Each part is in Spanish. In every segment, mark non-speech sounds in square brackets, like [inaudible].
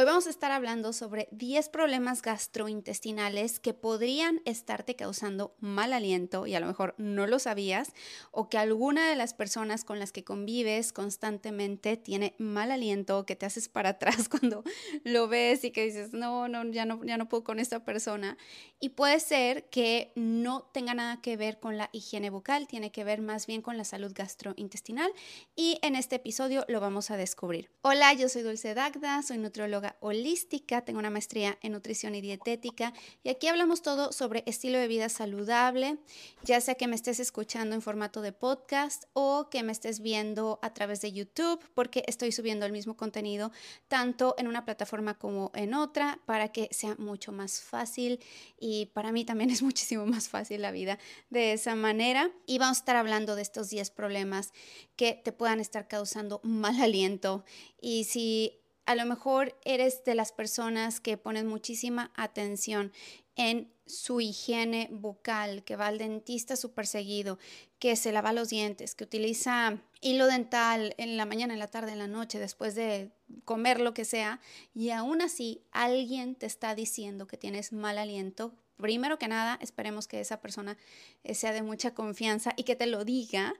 Hoy vamos a estar hablando sobre 10 problemas gastrointestinales que podrían estarte causando mal aliento y a lo mejor no lo sabías o que alguna de las personas con las que convives constantemente tiene mal aliento, que te haces para [laughs] atrás cuando lo ves y que dices, no, no, ya no, ya no puedo con esta persona. Y puede ser que no tenga nada que ver con la higiene bucal, tiene que ver más bien con la salud gastrointestinal y en este episodio lo vamos a descubrir. Hola, yo soy Dulce Dagda, soy nutrióloga holística, tengo una maestría en nutrición y dietética y aquí hablamos todo sobre estilo de vida saludable, ya sea que me estés escuchando en formato de podcast o que me estés viendo a través de YouTube, porque estoy subiendo el mismo contenido tanto en una plataforma como en otra para que sea mucho más fácil y para mí también [laughs] es muchísimo más fácil la vida de esa manera. Y vamos a estar hablando de estos 10 problemas que te puedan estar causando [laughs] mal aliento y si a lo mejor eres de las personas que ponen muchísima atención en su higiene bucal, que va al dentista súper seguido, que se lava los dientes, que utiliza hilo dental en la mañana, en la tarde, en la noche, después de comer lo que sea, y aún así alguien te está diciendo que tienes mal aliento. Primero que nada, esperemos que esa persona eh, sea de mucha confianza y que te lo diga.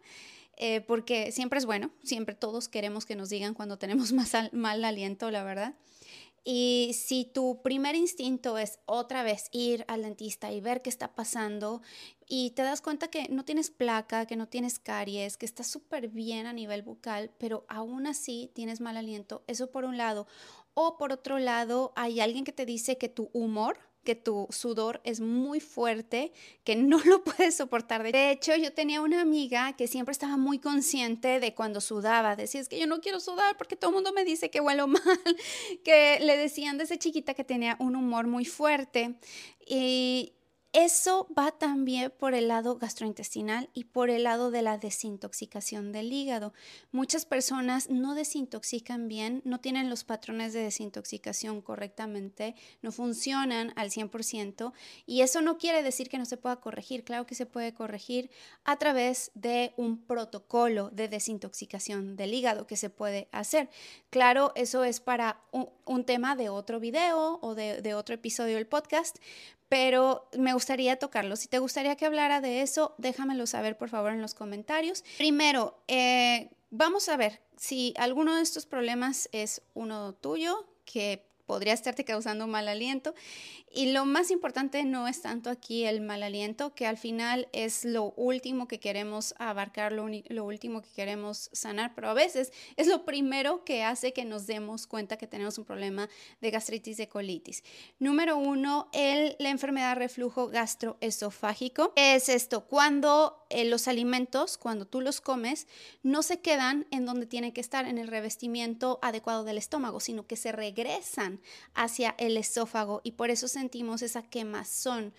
Eh, porque siempre es bueno, siempre todos queremos que nos digan cuando tenemos [laughs] más mal aliento, la verdad. Y si tu primer instinto es otra vez ir al dentista y ver qué está pasando y te das cuenta que no tienes placa, que no tienes caries, que está súper bien a nivel bucal, pero aún así tienes mal aliento, eso por un lado. O por otro lado, hay alguien que te dice que tu humor que tu sudor es muy fuerte, que no [laughs] lo puedes soportar. De hecho, yo tenía una amiga que siempre estaba muy consciente de cuando sudaba. Decía, es que yo no quiero sudar porque todo el mundo me dice que huelo [laughs] mal, que le decían desde chiquita que tenía un humor muy fuerte. Y eso va también por el lado gastrointestinal y por el lado de la desintoxicación del hígado. Muchas personas no desintoxican bien, no tienen los patrones de desintoxicación correctamente, no funcionan al 100% y eso no quiere decir que no se pueda corregir. Claro que se puede corregir a través de un protocolo de desintoxicación del hígado que se puede hacer. Claro, eso es para un, tema de otro video o de, de otro episodio del podcast, pero me gustaría tocarlo. Si te gustaría que hablara de eso, déjamelo saber por favor en los comentarios. Primero, eh, vamos a ver si alguno de estos problemas es uno tuyo, que podría estarte causando mal aliento. Y lo más importante no es tanto aquí el mal aliento, que al final es lo último que queremos abarcar, lo, último que queremos sanar, pero a veces es lo primero que hace que nos demos cuenta que tenemos un problema de gastritis de colitis. Número uno, el, la enfermedad reflujo gastroesofágico. Es esto, cuando eh, los alimentos, cuando tú los comes, no se quedan en donde tienen que estar, en el revestimiento adecuado del estómago, sino que se regresan hacia el esófago y por eso se sentimos esa quemazón.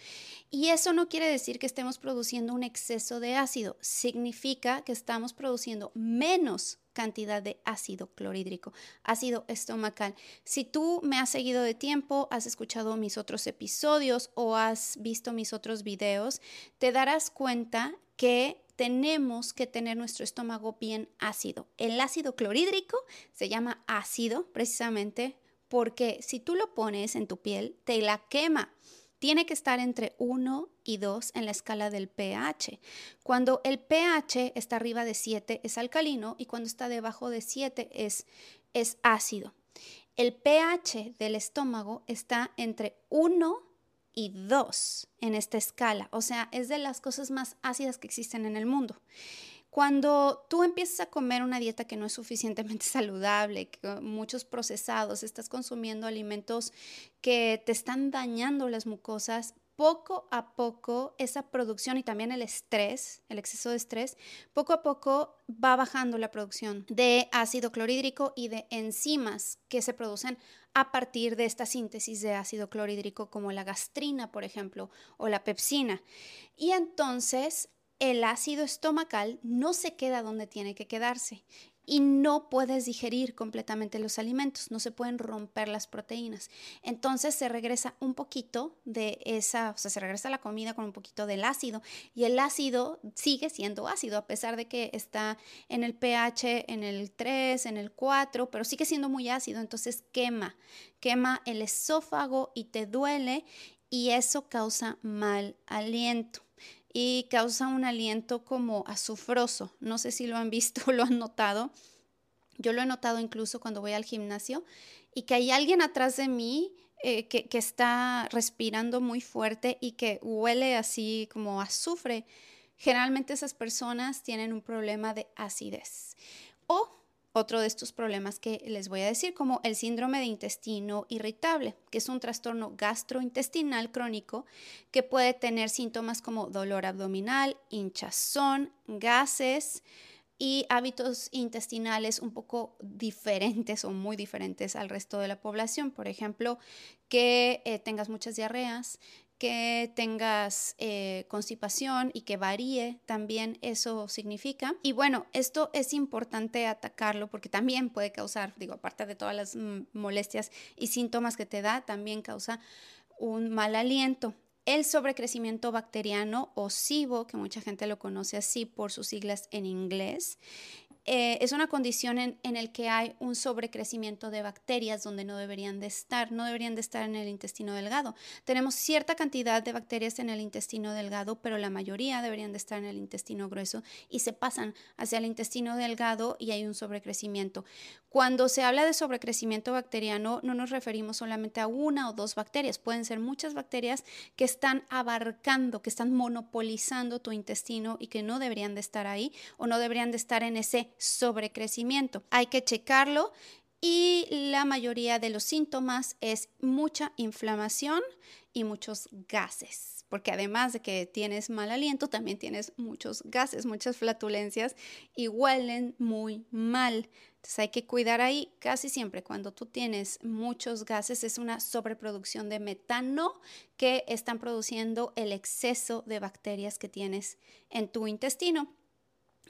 Y eso no quiere decir que estemos produciendo un exceso de ácido, significa que estamos produciendo menos cantidad de ácido clorhídrico, ácido estomacal. Si tú me has seguido de tiempo, has escuchado mis otros episodios o has visto mis otros videos, te darás cuenta que tenemos que tener nuestro estómago bien ácido. El ácido clorhídrico se llama ácido precisamente porque si tú lo pones en tu piel, te la quema. Tiene que estar entre 1 y 2 en la escala del pH. Cuando el pH está arriba de 7 es alcalino y cuando está debajo de 7 es, es ácido. El pH del estómago está entre 1 y 2 en esta escala, o sea, es de las cosas más ácidas que existen en el mundo. Cuando tú empiezas a comer una dieta que no es suficientemente [laughs] saludable, muchos procesados, estás consumiendo alimentos que te están dañando las mucosas, poco a poco esa producción y también el estrés, el exceso de estrés, poco a poco va bajando la producción de ácido clorhídrico y de enzimas que se producen a partir de esta síntesis de ácido clorhídrico como la gastrina, por ejemplo, o la pepsina. Y entonces el ácido estomacal no se queda donde tiene que quedarse y no puedes digerir completamente los alimentos, no se pueden romper las proteínas. Entonces se regresa un poquito de esa, o sea, se regresa la comida con un poquito del ácido y el ácido sigue siendo ácido a pesar de que está en el pH en el 3, en el 4, pero sigue siendo muy ácido, entonces quema, quema el esófago y te duele y eso causa mal aliento y causa un aliento como azufroso. No sé si lo han visto o [laughs] lo han notado. Yo lo he notado incluso cuando voy al gimnasio y que hay alguien atrás de mí eh, que, que, está respirando muy fuerte y que huele así como azufre. Generalmente esas personas tienen un problema de acidez. O otro de estos problemas que les voy a decir, como el síndrome de intestino irritable, que es un trastorno gastrointestinal crónico que puede tener síntomas como dolor abdominal, hinchazón, gases y hábitos intestinales un poco diferentes o muy diferentes al resto de la población. Por ejemplo, que eh, tengas muchas diarreas, que tengas eh, constipación y que varíe, también eso significa. Y bueno, esto es importante atacarlo porque también puede causar, digo, aparte de todas las mm, molestias y síntomas que te da, también causa un mal aliento. El sobrecrecimiento bacteriano o SIBO, que mucha gente lo conoce así por sus siglas en inglés, eh, es una condición en, en el que hay un sobrecrecimiento de bacterias donde no deberían de estar, no deberían de estar en el intestino delgado. Tenemos cierta cantidad de bacterias en el intestino delgado, pero la mayoría deberían de estar en el intestino grueso y se pasan hacia el intestino delgado y hay un sobrecrecimiento. Cuando se habla de sobrecrecimiento bacteriano, no nos referimos solamente a una o dos bacterias, pueden ser muchas bacterias que están abarcando, que están monopolizando tu intestino y que no deberían de estar ahí o no deberían de estar en ese sobrecrecimiento. Hay que checarlo y la mayoría de los síntomas es mucha inflamación y muchos gases, porque además de que tienes mal aliento, también tienes muchos gases, muchas flatulencias y huelen muy mal. Entonces hay que cuidar ahí casi siempre cuando tú tienes muchos gases es una sobreproducción de metano que están produciendo el exceso de bacterias que tienes en tu intestino.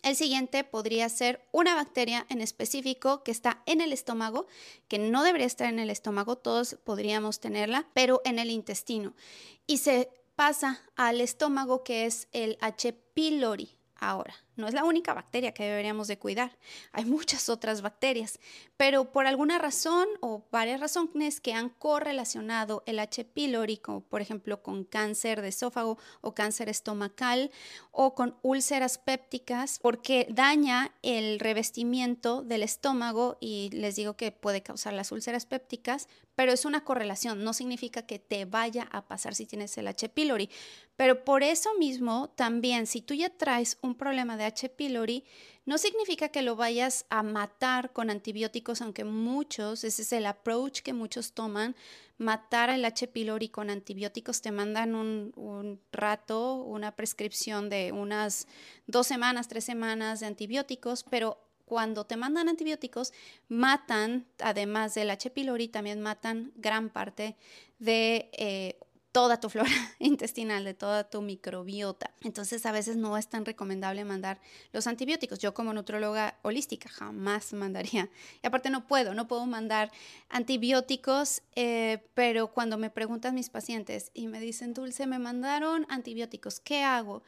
El siguiente podría ser una bacteria en específico que está en el estómago, que no debería estar en el estómago, todos podríamos tenerla, pero en el intestino. Y se pasa al estómago que es el H. pylori. Ahora, no es la única bacteria que deberíamos de cuidar. Hay muchas otras bacterias, pero por alguna razón o varias razones que han correlacionado el H. pylori, por ejemplo con cáncer de esófago o cáncer estomacal o con úlceras pépticas, porque daña el revestimiento del estómago y les digo que puede causar las úlceras pépticas, pero es una correlación, no significa que te vaya a pasar si tienes el H. pylori. Pero por eso mismo, también, si tú ya traes un problema de H. pylori, no significa que lo vayas a matar con antibióticos, aunque muchos, ese es el approach que muchos toman, matar el H. pylori con antibióticos, te mandan un, un rato, una prescripción de unas dos semanas, tres semanas de antibióticos, pero cuando te mandan antibióticos, matan, además del H. pylori, también matan gran parte de eh, toda tu [laughs] flora intestinal, de toda tu microbiota. Entonces a veces no es tan recomendable mandar los antibióticos. Yo como nutróloga holística jamás mandaría. Y aparte no puedo, no puedo mandar antibióticos, eh, pero cuando me preguntan mis pacientes y me dicen, Dulce, me mandaron antibióticos, ¿qué hago?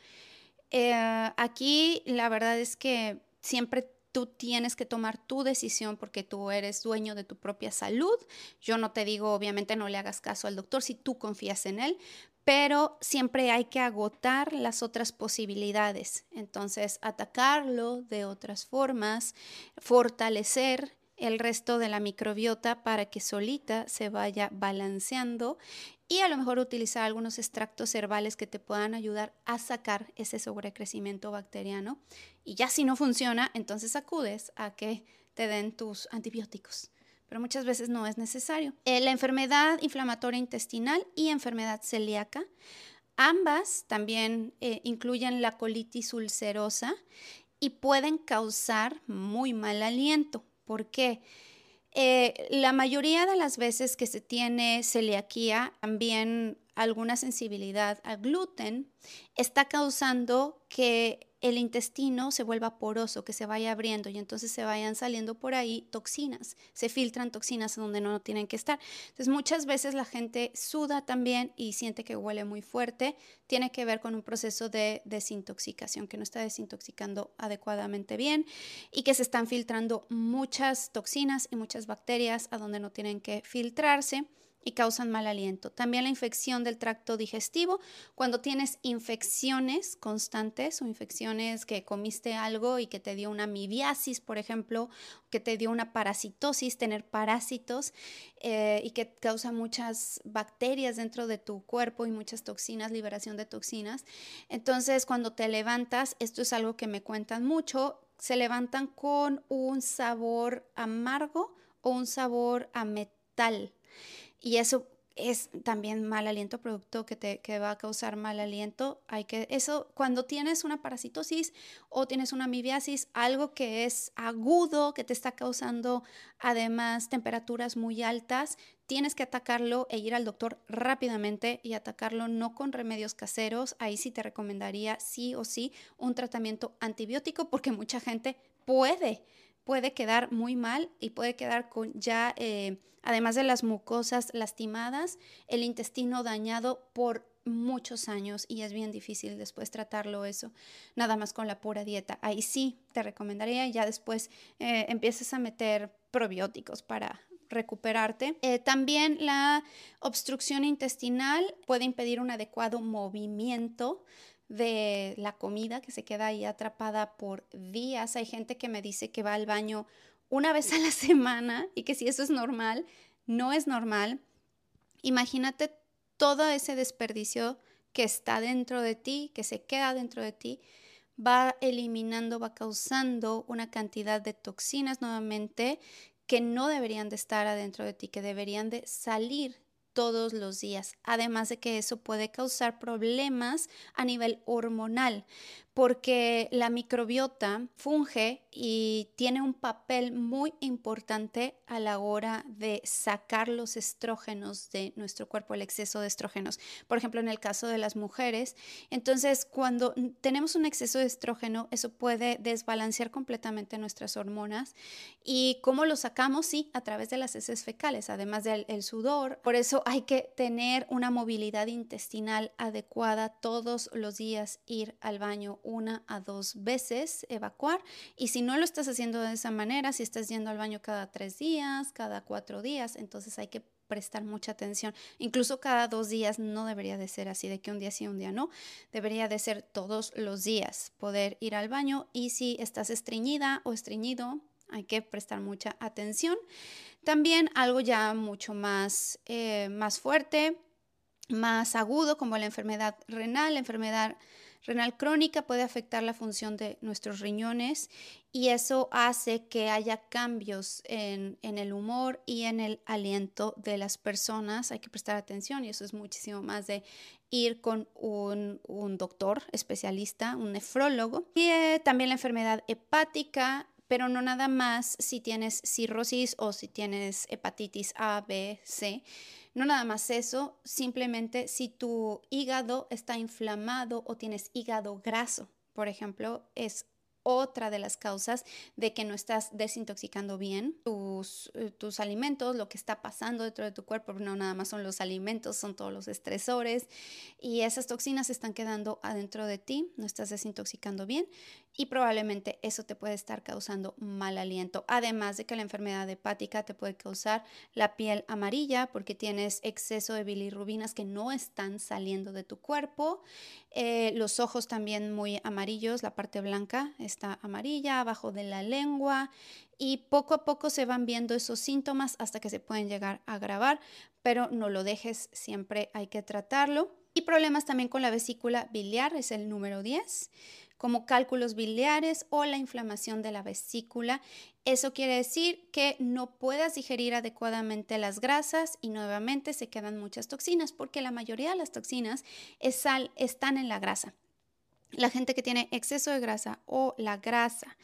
Eh, aquí la verdad es que siempre tú tienes que tomar tu decisión porque tú eres dueño de tu propia salud. Yo no te digo, obviamente, no le hagas caso al doctor si tú confías en él, pero siempre hay que agotar las otras posibilidades. Entonces, atacarlo de otras formas, fortalecer el resto de la microbiota para que solita se vaya balanceando y a lo mejor utilizar algunos extractos herbales que te puedan ayudar a sacar ese sobrecrecimiento bacteriano. Y ya si no funciona, entonces acudes a que te den tus antibióticos. Pero muchas veces no es necesario. Eh, la enfermedad inflamatoria intestinal y enfermedad celíaca, ambas también eh, incluyen la colitis ulcerosa y pueden causar muy mal aliento. ¿Por qué? Eh, la mayoría de las veces que se tiene celiaquía también alguna sensibilidad al gluten, está causando que el intestino se vuelva poroso, que se vaya abriendo y entonces se vayan saliendo por ahí toxinas, se filtran toxinas donde no tienen que estar. Entonces muchas veces la gente suda también y siente que huele muy fuerte, tiene que ver con un proceso de desintoxicación, que no está desintoxicando adecuadamente bien y que se están filtrando muchas toxinas y muchas bacterias a donde no tienen que filtrarse y causan mal aliento. También la infección del tracto digestivo, cuando tienes infecciones constantes o infecciones que comiste algo y que te dio una amibiasis, por ejemplo, que te dio una parasitosis, tener parásitos eh, y que causa muchas bacterias dentro de tu cuerpo y muchas toxinas, liberación de toxinas. Entonces, cuando te levantas, esto es algo que me cuentan mucho, se levantan con un sabor amargo o un sabor a metal y eso es también mal aliento, producto que te que va a causar mal aliento. Hay que eso cuando tienes una parasitosis o tienes una amibiasis, algo que es agudo, que te está causando además temperaturas muy altas, tienes que atacarlo e ir al doctor rápidamente y atacarlo no con remedios caseros. Ahí sí te recomendaría sí o sí un tratamiento antibiótico porque mucha gente puede puede quedar muy mal y puede quedar con ya, eh, además de las mucosas lastimadas, el intestino dañado por muchos años y es bien difícil después tratarlo eso, nada más con la pura dieta. Ahí sí te recomendaría ya después eh, empieces a meter probióticos para recuperarte. Eh, también la obstrucción intestinal puede impedir un adecuado movimiento de la comida que se queda ahí atrapada por días. Hay gente que me dice que va al baño una vez a la [laughs] semana y que si eso es normal, no es normal. Imagínate todo ese desperdicio que está dentro de ti, que se queda dentro de ti, va eliminando, va causando una cantidad de toxinas nuevamente que no deberían de estar adentro de ti, que deberían de salir todos los días. Además de que eso puede causar problemas a nivel hormonal, porque la microbiota funge y tiene un papel muy importante a la hora de sacar los estrógenos de nuestro cuerpo, el exceso de estrógenos. Por ejemplo, en el caso de las mujeres, entonces cuando tenemos un exceso de estrógeno, eso puede desbalancear completamente nuestras hormonas. ¿Y cómo lo sacamos? Sí, a través de las heces fecales, además del sudor. Por eso hay que tener una movilidad intestinal adecuada todos los días, ir al baño una a dos veces, evacuar. Y si no lo estás haciendo de esa manera, si estás yendo al baño cada tres días, cada cuatro días, entonces hay que prestar mucha atención. Incluso cada dos días no debería de ser así, de que un día sí, un día no. Debería de ser todos los días poder ir al baño y si estás estreñida o estreñido, hay que prestar mucha atención. También algo ya mucho más, eh, más fuerte, más agudo, como la enfermedad renal, la enfermedad renal crónica puede afectar la función de nuestros riñones y eso hace que haya cambios en, el humor y en el aliento de las personas. Hay que prestar atención y eso es muchísimo más de ir con un, doctor especialista, un nefrólogo. Y eh, también la enfermedad hepática, pero no nada más si tienes cirrosis o si tienes hepatitis A, B, C no nada más eso, simplemente si tu hígado está inflamado o tienes hígado graso, por ejemplo, es otra de las causas de que no estás desintoxicando bien tus, eh, tus, alimentos, lo que está pasando dentro de tu cuerpo, no nada más son los alimentos, son todos los estresores y esas toxinas están quedando adentro de ti, no estás desintoxicando bien y probablemente eso te puede estar causando mal aliento. Además de que la enfermedad hepática te puede causar la piel amarilla porque tienes exceso de bilirrubinas que no están saliendo de tu cuerpo, eh, los ojos también muy amarillos, la parte blanca está amarilla, abajo de la lengua y poco a poco se van viendo esos síntomas hasta que se pueden llegar a agravar, pero no lo dejes, siempre hay que tratarlo. Y problemas también con la vesícula biliar, es el número 10 como cálculos biliares o la inflamación de la vesícula. Eso quiere decir que no puedas digerir adecuadamente las grasas y nuevamente se quedan muchas toxinas porque la mayoría de las toxinas están en la grasa. La gente que tiene exceso de grasa o la grasa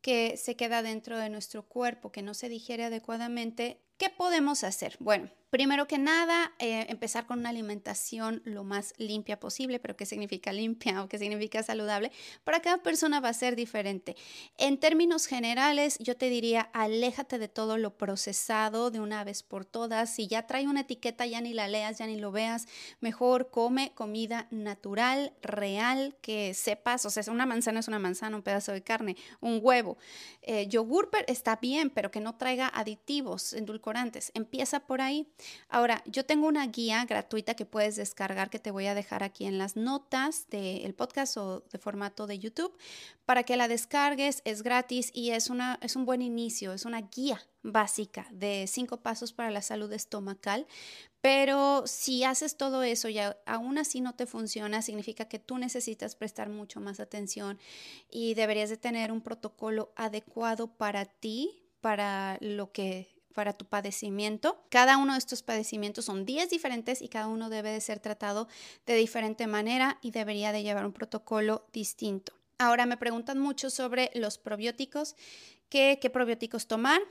que se queda dentro de nuestro cuerpo, que no se digiere adecuadamente, ¿qué podemos hacer? Bueno, Primero que nada, eh, empezar con una alimentación lo más limpia posible, pero ¿qué significa [laughs] limpia o qué significa saludable? Para cada persona va a ser diferente. En términos generales, yo te diría, aléjate de todo lo procesado de una vez por todas. Si ya trae una etiqueta, ya ni la leas, ya ni lo veas. Mejor come comida natural, real, que sepas, o sea, una manzana es una manzana, un pedazo de carne, un huevo. Eh, yogur está bien, pero que no traiga aditivos, endulcorantes. Empieza por ahí. Ahora, yo tengo una guía gratuita que puedes descargar que te voy a dejar aquí en las notas del podcast o de formato de YouTube para que la descargues. Es gratis y es, una, es un buen inicio, es una guía básica de cinco pasos para la salud estomacal. Pero si haces todo eso y aún así no te funciona, significa que tú necesitas prestar mucho más atención y deberías de tener un protocolo adecuado para ti, para lo que para tu padecimiento. Cada uno de estos padecimientos son 10 diferentes y cada uno debe de ser tratado de diferente manera y debería de llevar un protocolo distinto. Ahora me preguntan mucho sobre los probióticos, qué, qué probióticos tomar,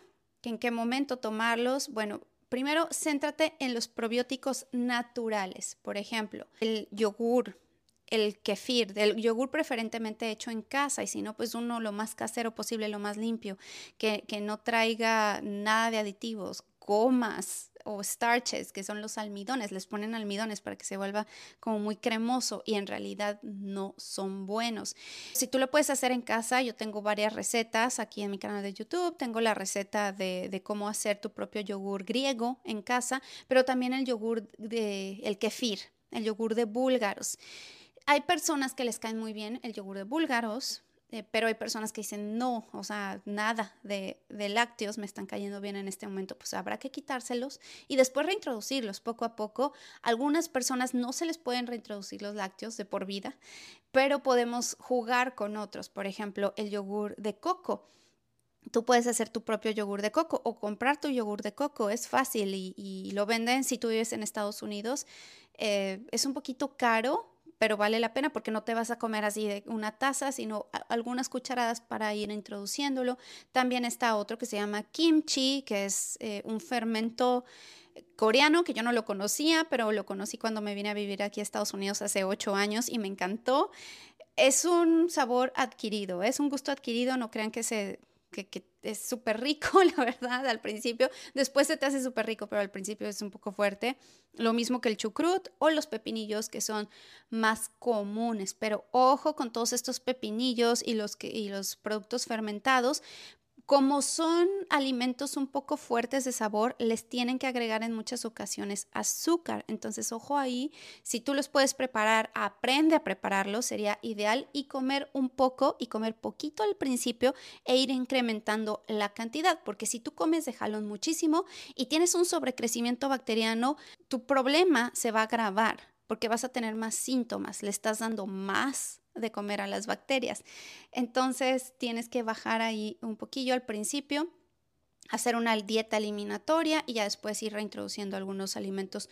en qué momento tomarlos. Bueno, primero céntrate en los probióticos naturales, por ejemplo, el yogur, el kefir, del yogur preferentemente hecho en casa y si no, pues uno lo más casero posible, lo más limpio, que, que no traiga nada de aditivos, gomas o starches, que son los almidones, les ponen almidones para que se vuelva como muy cremoso y en realidad no son buenos. Si tú lo puedes hacer en casa, yo tengo varias recetas aquí en mi canal de YouTube, tengo la receta de, de cómo hacer tu propio yogur griego en casa, pero también el yogur de el kefir, el yogur de búlgaros hay personas que les caen muy bien el yogur de búlgaros, eh, pero hay personas que dicen, no, o sea, nada de, lácteos me están cayendo bien en este momento, pues habrá que quitárselos y después reintroducirlos poco a poco. Algunas personas no se les pueden reintroducir los lácteos de por vida, pero podemos jugar con otros, por ejemplo, el yogur de coco. Tú puedes hacer tu propio yogur de coco o comprar tu yogur de coco, es fácil y, lo venden si tú vives en Estados Unidos. Eh, es un poquito caro, pero vale la pena porque no te vas a comer así de una taza, sino algunas cucharadas para ir introduciéndolo. También está otro que se llama kimchi, que es eh, un fermento coreano que yo no lo conocía, pero lo conocí cuando me vine a vivir aquí a Estados Unidos hace ocho años y me encantó. Es un sabor adquirido, es un gusto adquirido, no crean que se que, es súper rico, [laughs] la verdad, al principio. Después se te hace súper rico, pero al principio es un poco fuerte. Lo mismo que el chucrut o los pepinillos que son más comunes. Pero ojo con todos estos pepinillos y los, que, y los productos fermentados, como son alimentos un poco fuertes de sabor, les tienen que agregar en muchas ocasiones azúcar. Entonces, ojo ahí, si tú los puedes preparar, aprende a prepararlos, sería ideal y comer un poco y comer poquito al principio e ir incrementando la cantidad, porque si tú comes de jalón muchísimo y tienes un sobrecrecimiento bacteriano, tu problema se va a agravar porque vas a tener más síntomas, le estás dando más de comer a las bacterias. Entonces tienes que bajar ahí un poquillo al principio, hacer una dieta eliminatoria y ya después ir reintroduciendo algunos alimentos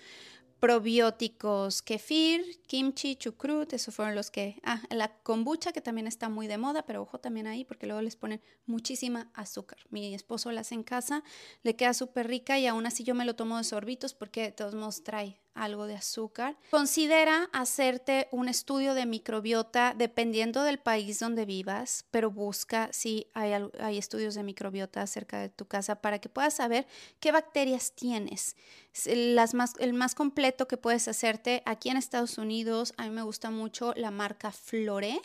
probióticos, kefir, kimchi, chucrut, esos fueron los que... Ah, la kombucha que también está muy de moda, pero ojo también ahí porque luego les ponen muchísima azúcar. Mi esposo la hace en casa, le queda súper rica y aún así yo me lo tomo de sorbitos porque de todos modos trae algo de azúcar. Considera hacerte un estudio de microbiota dependiendo del país donde vivas, pero busca si hay, hay, estudios de microbiota cerca de tu casa para que puedas saber qué bacterias tienes. Las más, el más completo que puedes hacerte aquí en Estados Unidos, a mí me gusta mucho la marca Flore.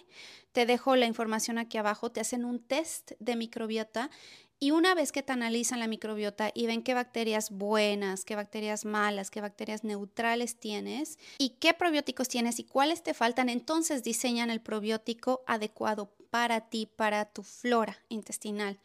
Te dejo la información aquí abajo, te hacen un test de microbiota y una vez que te analizan la microbiota y ven qué bacterias buenas, qué bacterias malas, qué bacterias neutrales tienes y qué probióticos tienes y cuáles te faltan, entonces diseñan el probiótico adecuado para ti, para tu flora intestinal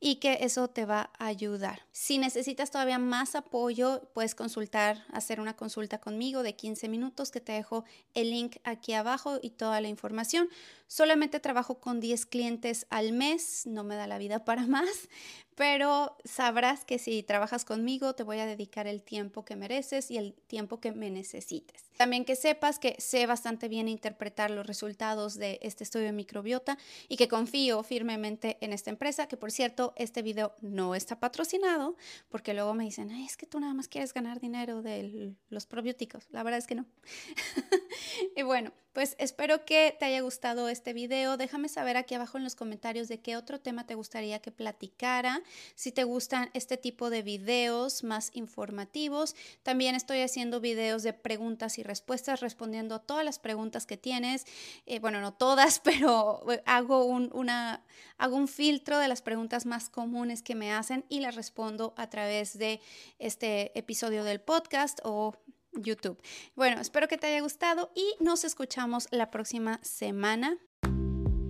y que eso te va a ayudar. Si necesitas todavía más apoyo, puedes consultar, hacer una consulta conmigo de 15 minutos que te dejo el link aquí abajo y toda la información. Solamente trabajo con 10 clientes al mes, no me da la vida [laughs] para más, pero sabrás que si trabajas conmigo te voy a dedicar el tiempo que mereces y el tiempo que me necesites. También que sepas que sé bastante bien interpretar los resultados de este estudio de microbiota y que confío firmemente en esta empresa, que por cierto, este video no está patrocinado, porque luego me dicen, es que tú nada más quieres ganar dinero de los probióticos. La verdad es que no. [laughs] y bueno, pues espero que te haya gustado este video. Déjame saber aquí abajo en los comentarios de qué otro tema te gustaría que platicara. Si te gustan este tipo de videos más informativos. También estoy haciendo videos de preguntas y respuestas, respondiendo a todas las preguntas que tienes. Eh, bueno, no todas, [laughs] pero eh, hago un, una, hago un filtro de las preguntas más comunes que me hacen y las respondo a través de este episodio del podcast o YouTube. Bueno, espero que te haya gustado y nos escuchamos la próxima semana.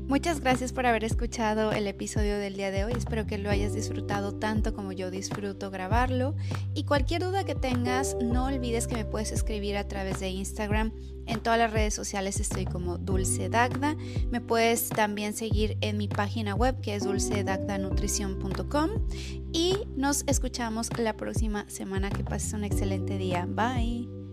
Muchas gracias por haber escuchado el episodio del día de hoy. Espero que lo hayas disfrutado tanto como yo disfruto grabarlo. Y cualquier duda que tengas, no olvides que me puedes escribir a través de Instagram. En todas las redes sociales estoy como Dulce Dagda. Me puedes también seguir en mi página web que es dulcedagdanutrición.com. Y nos escuchamos la próxima semana. Que pases un excelente día. Bye.